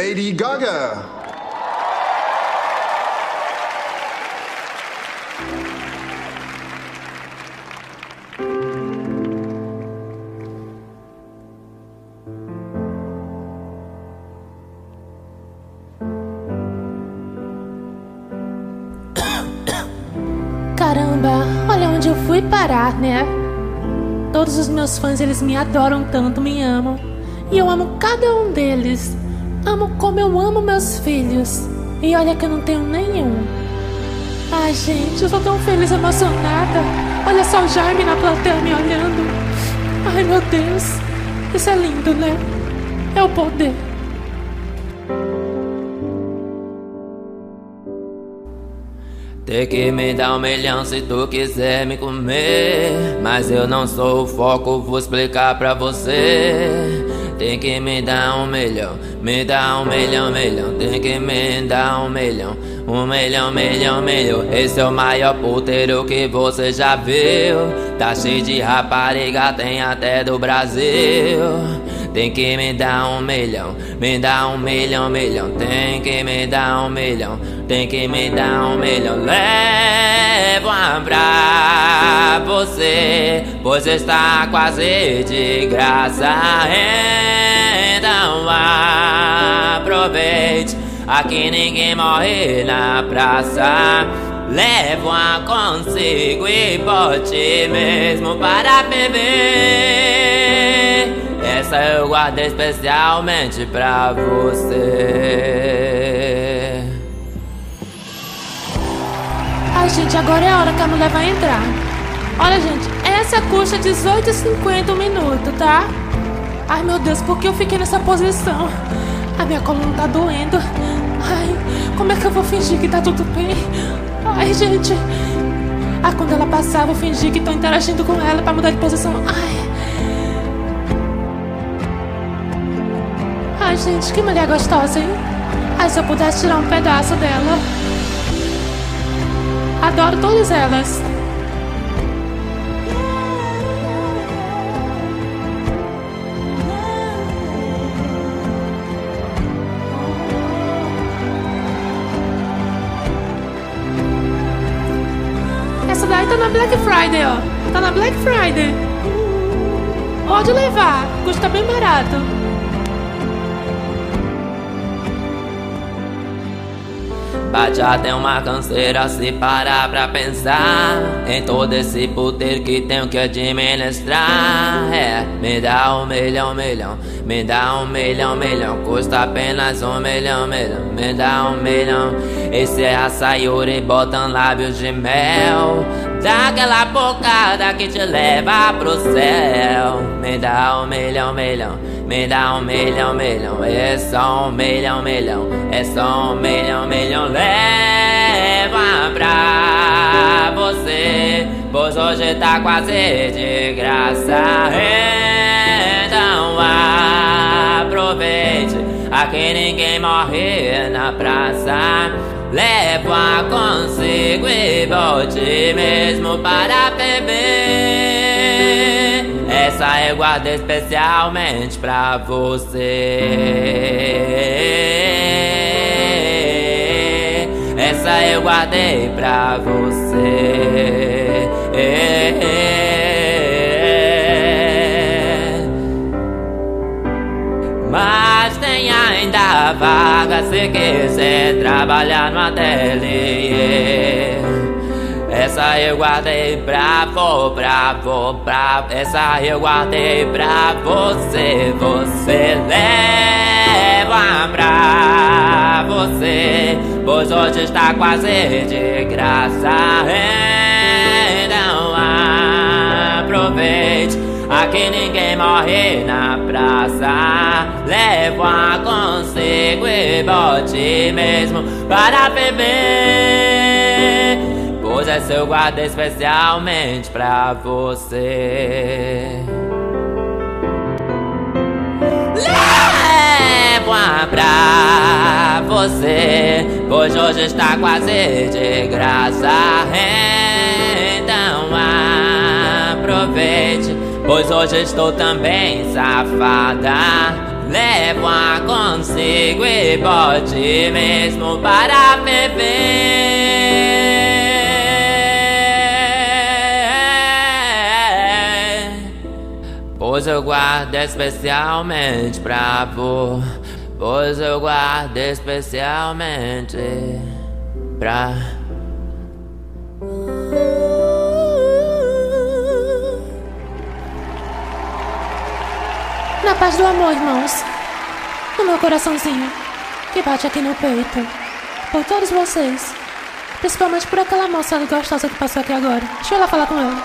Lady Gaga. Caramba, olha onde eu fui parar, né? Todos os meus fãs, eles me adoram tanto, me amam. E eu amo cada um deles. Amo como eu amo meus filhos. E olha que eu não tenho nenhum. Ai, gente, eu tô tão feliz, emocionada. Olha só o Jaime na plateia me olhando. Ai, meu Deus. Isso é lindo, né? É o poder. Tem que me dar um milhão se tu quiser me comer. Mas eu não sou o foco, vou explicar pra você. Tem que me dar um milhão, me dá um milhão, milhão. Tem que me dar um milhão, um milhão, milhão, milhão. Esse é o maior puteiro que você já viu. Tá cheio de rapariga, tem até do Brasil. Tem que me dar um milhão, me dá um milhão, milhão. Tem que me dar um milhão, tem que me dar um milhão. Levo uma pra você, pois está quase de graça. Então aproveite, aqui ninguém morre na praça. Levo a consigo e bote mesmo para beber. Essa eu guardei especialmente pra você. Ai, gente, agora é a hora que a mulher vai entrar. Olha, gente, essa custa R$18,50 um minuto, tá? Ai, meu Deus, por que eu fiquei nessa posição? A minha coluna tá doendo. Ai, como é que eu vou fingir que tá tudo bem? Ai, gente. Ah, quando ela passar, vou fingir que tô interagindo com ela pra mudar de posição. Ai. Ai, gente, que mulher gostosa, hein? Ai, se eu pudesse tirar um pedaço dela. Adoro todas elas. Essa daí tá na Black Friday, ó. Tá na Black Friday. Pode levar, custa bem barato. Bate até uma canseira se parar pra pensar Em todo esse poder que tenho que administrar. É, me dá um milhão, milhão Me dá um milhão, milhão Custa apenas um milhão, milhão Me dá um milhão. Esse é a Sayuri botando lábios de mel Dá aquela bocada que te leva pro céu Me dá um milhão, milhão. Me dá um milhão, milhão. É só um milhão, milhão. É só um milhão, milhão. Leva pra você Pois hoje tá quase de graça. Então aproveite. Aqui ninguém morre na praça. Leva consigo e volte mesmo para beber. Essa eu guardei especialmente pra você. Essa eu guardei pra você. Mas tem ainda vaga se quiser trabalhar no ateliê. Essa eu guardei pra vô, pra Essa eu guardei pra você Você leva pra você. Pois hoje está quase de graça Então aproveite. Aqui ninguém morre na praça. Levo a consigo e bote mesmo para beber Pois essa eu guardei especialmente pra você. Levo pra você Pois hoje está quase de graça. Então aproveite Pois hoje estou também safada. Levo levar consigo e bote mesmo para beber. Pois eu guardo especialmente pra vô. Pois eu guardo especialmente pra. Na paz do amor, irmãos. No meu coraçãozinho, que bate aqui no peito. Por todos vocês. Principalmente por aquela moça gostosa que passou aqui agora. Deixa eu lá falar com ela.